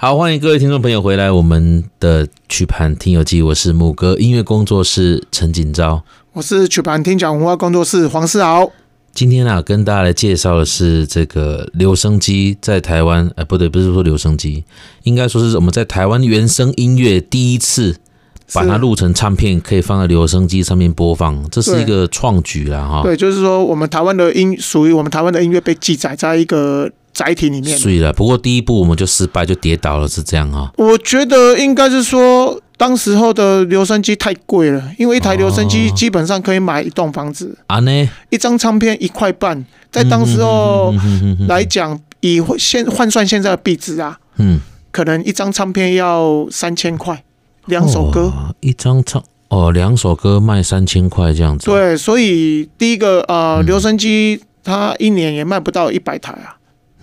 好，欢迎各位听众朋友回来，我们的曲盘听友记，我是木哥音乐工作室陈锦昭，我是曲盘听讲文化工作室黄思豪。今天啊，跟大家来介绍的是这个留声机在台湾，呃，不对，不是说留声机，应该说是我们在台湾原声音乐第一次把它录成唱片，可以放在留声机上面播放，这是一个创举了哈。对，就是说我们台湾的音属于我们台湾的音乐被记载在一个。载体里面，所以了。不过第一步我们就失败，就跌倒了，是这样啊？我觉得应该是说，当时候的留声机太贵了，因为一台留声机基本上可以买一栋房子啊。呢，一张唱片一块半，在当时候来讲，以现换算现在的币值啊，嗯，可能一张唱片要三千块，两首歌，一张唱哦，两首歌卖三千块这样子。对，所以第一个呃，留声机它一年也卖不到一百台啊。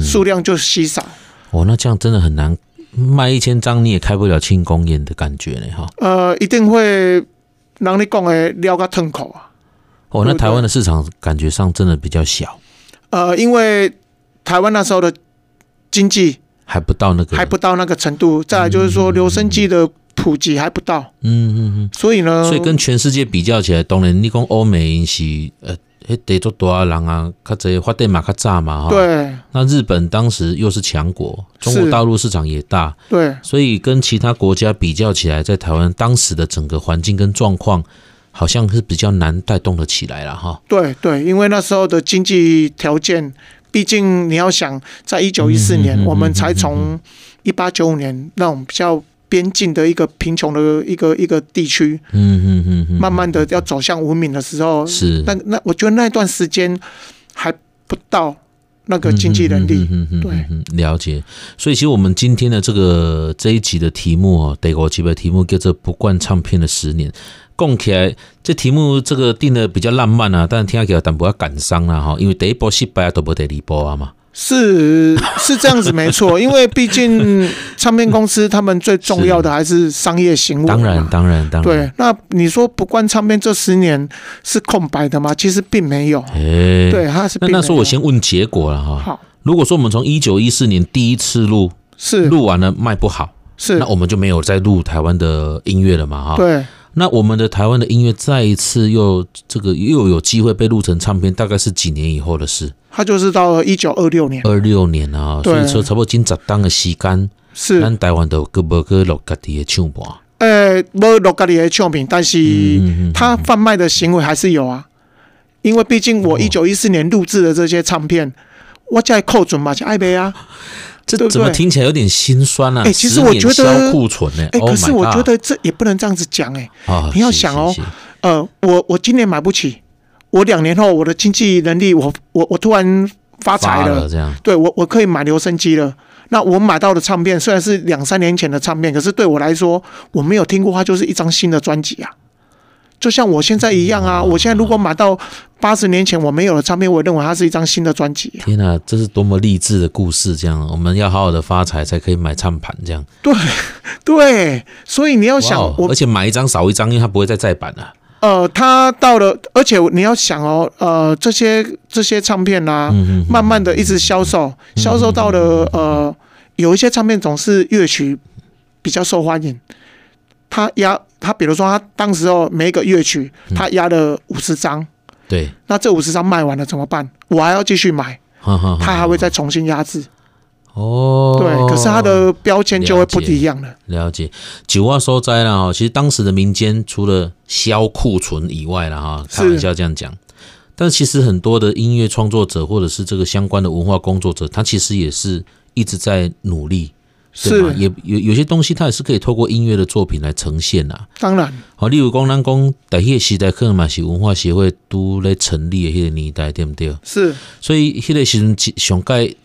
数量就稀少哦，那这样真的很难卖一千张，你也开不了庆功宴的感觉呢，哈。呃，一定会让你讲的撩个痛口啊。哦，那台湾的市场感觉上真的比较小。呃，因为台湾那时候的经济还不到那个，还不到那个程度。再来就是说，留声机的普及还不到。嗯嗯嗯。所以呢，所以跟全世界比较起来，当然你讲欧美是呃。诶，得做多少人啊？较侪发电嘛，较早嘛，哈。对。那日本当时又是强国，中国大陆市场也大，对。所以跟其他国家比较起来，在台湾当时的整个环境跟状况，好像是比较难带动的起来了，哈。对对，因为那时候的经济条件，毕竟你要想，在一九一四年，我们才从一八九五年那种比较。边境的一个贫穷的一个一个地区，嗯嗯嗯，慢慢的要走向文明的时候，是那那我觉得那段时间还不到那个经济能力，嗯嗯对，了解。所以其实我们今天的这个这一集的题目哦，得过几本题目叫做《不惯唱片的十年》，讲起来这题目这个定的比较浪漫啊，但是听起来但不要感伤啊哈，因为第一波失败啊都不得第二波啊嘛。是是这样子没错，因为毕竟唱片公司他们最重要的还是商业行为。当然当然当然。对，那你说不关唱片这十年是空白的吗？其实并没有。哎，对，他是。那那时候我先问结果了哈。好，如果说我们从一九一四年第一次录是录完了卖不好，是那我们就没有再录台湾的音乐了嘛哈。对。那我们的台湾的音乐再一次又这个又有机会被录成唱片，大概是几年以后的事？他就是到了一九二六年，二六年啊，所以说差不多今十档的时间，是。咱台湾都个无个录家己的唱片，呃，无录家己的唱片，但是他贩卖的行为还是有啊，因为毕竟我一九一四年录制的这些唱片，我在扣准嘛，就爱买啊。这怎么听起来有点心酸啊？哎，其实我觉得库存呢，哎，可是我觉得这也不能这样子讲哎。你要想哦，呃，我我今年买不起，我两年后我的经济能力，我我我突然发财了，这样对我我可以买留声机了。那我买到的唱片虽然是两三年前的唱片，可是对我来说，我没有听过它就是一张新的专辑啊。就像我现在一样啊！我现在如果买到八十年前我没有的唱片，我认为它是一张新的专辑。天哪，这是多么励志的故事！这样，我们要好好的发财才可以买唱盘。这样，对对，所以你要想，而且买一张少一张，因为它不会再再版了。呃，他到了，而且你要想哦，呃，这些这些唱片啊，慢慢的一直销售，销售到了呃，有一些唱片总是乐曲比较受欢迎，他压。他比如说，他当时候每一个乐曲，他压了五十张，对，那这五十张卖完了怎么办？我还要继续买，他还会再重新压制。哦，对，可是它的标签就会不一样了。了解，九话收灾了哈。其实当时的民间除了销库存以外了哈，开玩笑这样讲，但其实很多的音乐创作者或者是这个相关的文化工作者，他其实也是一直在努力。是嘛？也有有些东西，它也是可以透过音乐的作品来呈现呐。当然，好，例如讲，咱讲在迄个时代，可能嘛是文化协会都来成立的迄个年代，对不对？是。所以迄个时阵上届，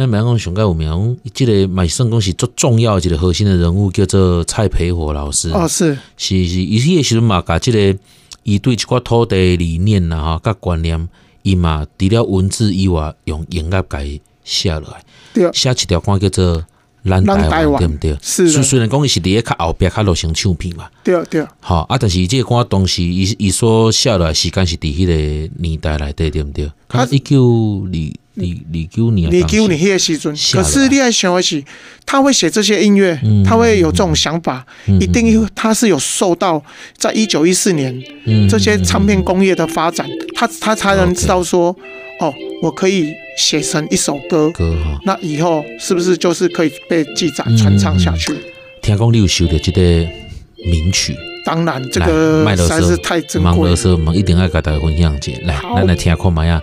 那蛮讲上届有名，这个买圣公是最重要的一个核心的人物，叫做蔡培火老师。哦，是。是是，伊迄个时阵嘛，甲即个伊对一寡土地理念呐，吼，甲观念，伊嘛除了文字以外，用音乐改写落来，对，写一条歌叫做。咱台湾对毋对？是。虽然讲伊是伫咧较后壁较落成唱片嘛。对对。吼啊，但是伊即个歌当时伊伊所写落来时间是伫迄个年代内底对毋对？他一九二李李九年，李九年迄个时阵，可是你爱想的是，他会写这些音乐，嗯、他会有这种想法，嗯、一定他是有受到在一九一四年、嗯、这些唱片工业的发展，他他才能知道说，嗯、哦，我可以写成一首歌，歌那以后是不是就是可以被记载传唱下去？嗯、听讲你有收的这个名曲，当然这个实在是太珍贵。了，我们一定要给大家分享一下，来，来来听看嘛呀。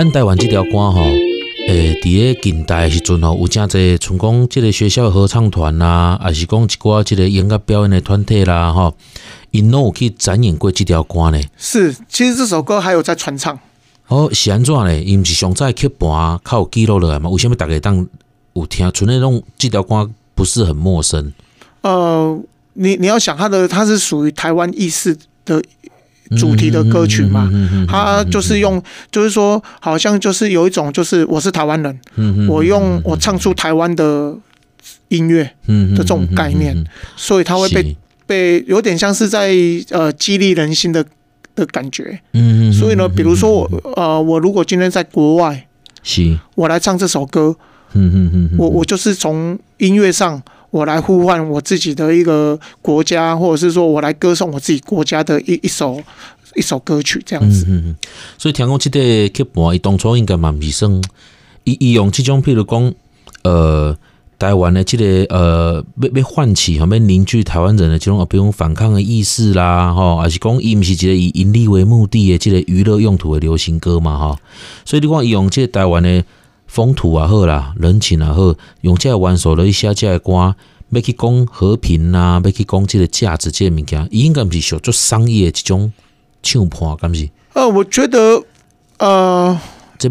咱台湾这条歌吼，诶，伫咧近代时阵吼，有诚侪像讲这个学校合唱团啦，还是讲一寡这个音乐表演的团体啦，吼。因拢有去展演过这条歌呢？是，其实这首歌还有在传唱。哦，是安怎呢？伊毋是上在曲盘较有记录落来嘛？为什么大家当有听？纯那种这条歌不是很陌生。呃，你你要想，它的它是属于台湾意识的主题的歌曲嘛？它就是用，就是说，好像就是有一种，就是我是台湾人，我用我唱出台湾的音乐的这种概念，所以它会被。被有点像是在呃激励人心的的感觉，嗯，所以呢，比如说我呃，我如果今天在国外，行，我来唱这首歌，我我就是从音乐上，我来呼唤我自己的一个国家，或者是说我来歌颂我自己国家的一一首一首歌曲这样子。嗯嗯，所以听讲这个曲盘，伊当初应该蛮是算，伊伊用这种譬如讲，呃。台湾的这个呃，要要唤起哈，要凝聚台湾人的这种比如反抗的意识啦，哈，还是讲伊毋是一个以盈利为目的的这个娱乐用途的流行歌嘛，哈，所以你看伊用这个台湾的风土也好啦，人情也好，用这个元素来写这个歌，要去讲和平呐，要去讲这个价值这个物件，伊应该毋是属做商业的这种唱盘，敢是？呃，我觉得呃，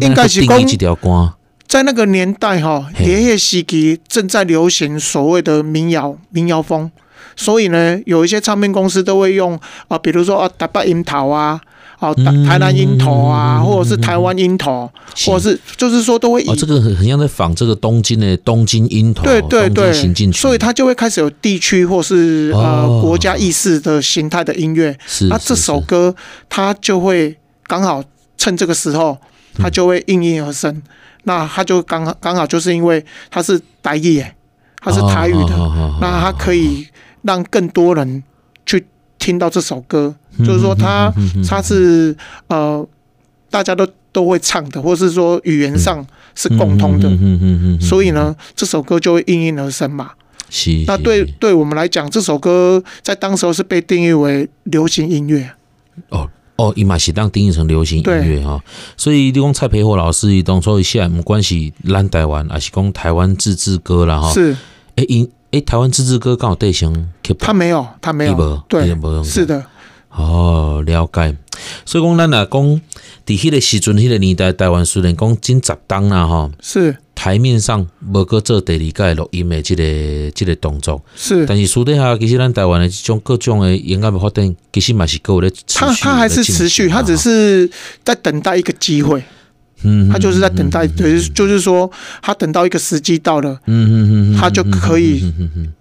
应该是讲这条歌。在那个年代哈，连夜时期正在流行所谓的民谣民谣风，所以呢，有一些唱片公司都会用啊，比如说啊，台北樱桃啊，啊，台南樱桃啊，或者是台湾樱桃，或者是就是说都会以这个很很像在仿这个东京的东京樱桃，对对对，所以它就会开始有地区或是呃国家意识的形态的音乐，那这首歌它就会刚好趁这个时候，它就会应运而生。那它就刚好刚好就是因为它是台语，它是台语的，那它可以让更多人去听到这首歌，就是说他他是呃大家都都会唱的，或是说语言上是共通的，所以呢这首歌就会应运而生嘛。那对对我们来讲，这首歌在当时候是被定义为流行音乐。哦。哦，伊嘛是当定义成流行音乐哈，所以你讲蔡培火老师伊当初一下，不管是咱台湾还是讲台湾自制歌啦哈。是，哎因哎台湾自制歌刚好对象，他没有，他没有，对，是的。哦，了解。所以讲咱若讲，伫迄个时阵，迄个年代，台湾虽然讲真十当啦哈，是。台面上无搁做第二届录音的这个这个动作，是，但是私底下其实咱台湾的这种各种的音乐发展，其实嘛是够的。他他还是持续，他只是在等待一个机会，嗯，他就是在等待，对，就是说他等到一个时机到了，嗯嗯嗯，他就可以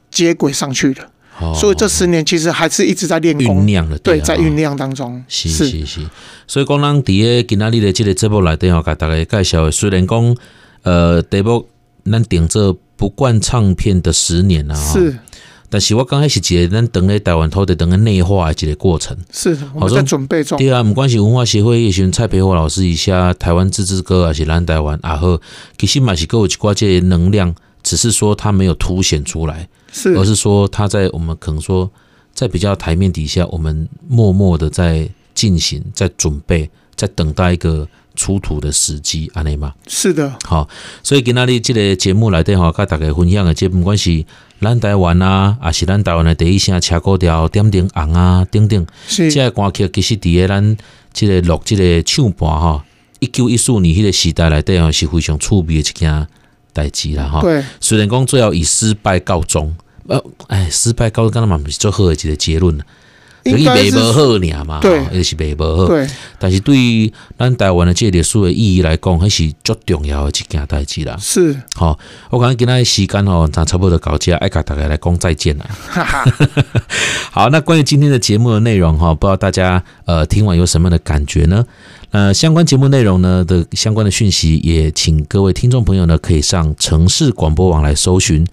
接轨上去了。所以这十年其实还是一直在练功酝酿的，对，在酝酿当中。是是。是，所以讲咱伫个今仔日的这个节目内底哦，给大家介绍，虽然讲。呃，第部咱顶着不惯唱片的十年啊，是，但是我刚开始觉得咱等咧台湾土地等个内化的一个过程，是，我在准备中。对啊，不管是文化协会，也是蔡培火老师一下台湾自制歌，还是咱台湾啊好，其实嘛是各有一寡这些能量，只是说它没有凸显出来，是，而是说它在我们可能说在比较台面底下，我们默默的在进行，在准备。在等待一个出土的时机，安尼嘛？是的，好，所以今仔日这个节目来电话，跟大家分享的，这不管是咱台湾啊，也是咱台湾的第一声车古调，点点红啊，等等，是这个歌曲其实伫个咱即个录即个唱盘吼，一九一四年迄个时代内底吼是非常趣味的一件代志啦吼。对，虽然讲最后以失败告终，呃，哎，失败告终，敢若嘛不是最好的一个结论。可以卖无好尔嘛，对，也是卖无好。对，但是对于咱台湾的这个历史的意义来讲，还是足重要的一件代志啦。是，好，我感觉今仔时间哦，咱差不多到这，爱甲大家来讲再见了。好，那关于今天的节目的内容哈，不知道大家呃听完有什么样的感觉呢？呃，相关节目内容呢的相关的讯息，也请各位听众朋友呢可以上城市广播网来搜寻，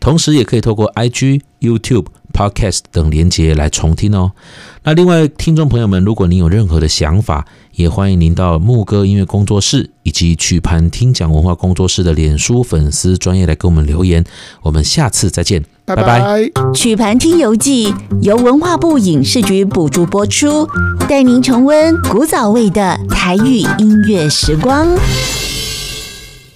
同时也可以透过 IG、YouTube。Podcast 等连结来重听哦。那另外，听众朋友们，如果您有任何的想法，也欢迎您到牧歌音乐工作室以及曲盘听讲文化工作室的脸书粉丝专页来给我们留言。我们下次再见，拜拜。曲盘听游记由文化部影视局补助播出，带您重温古早味的台语音乐时光。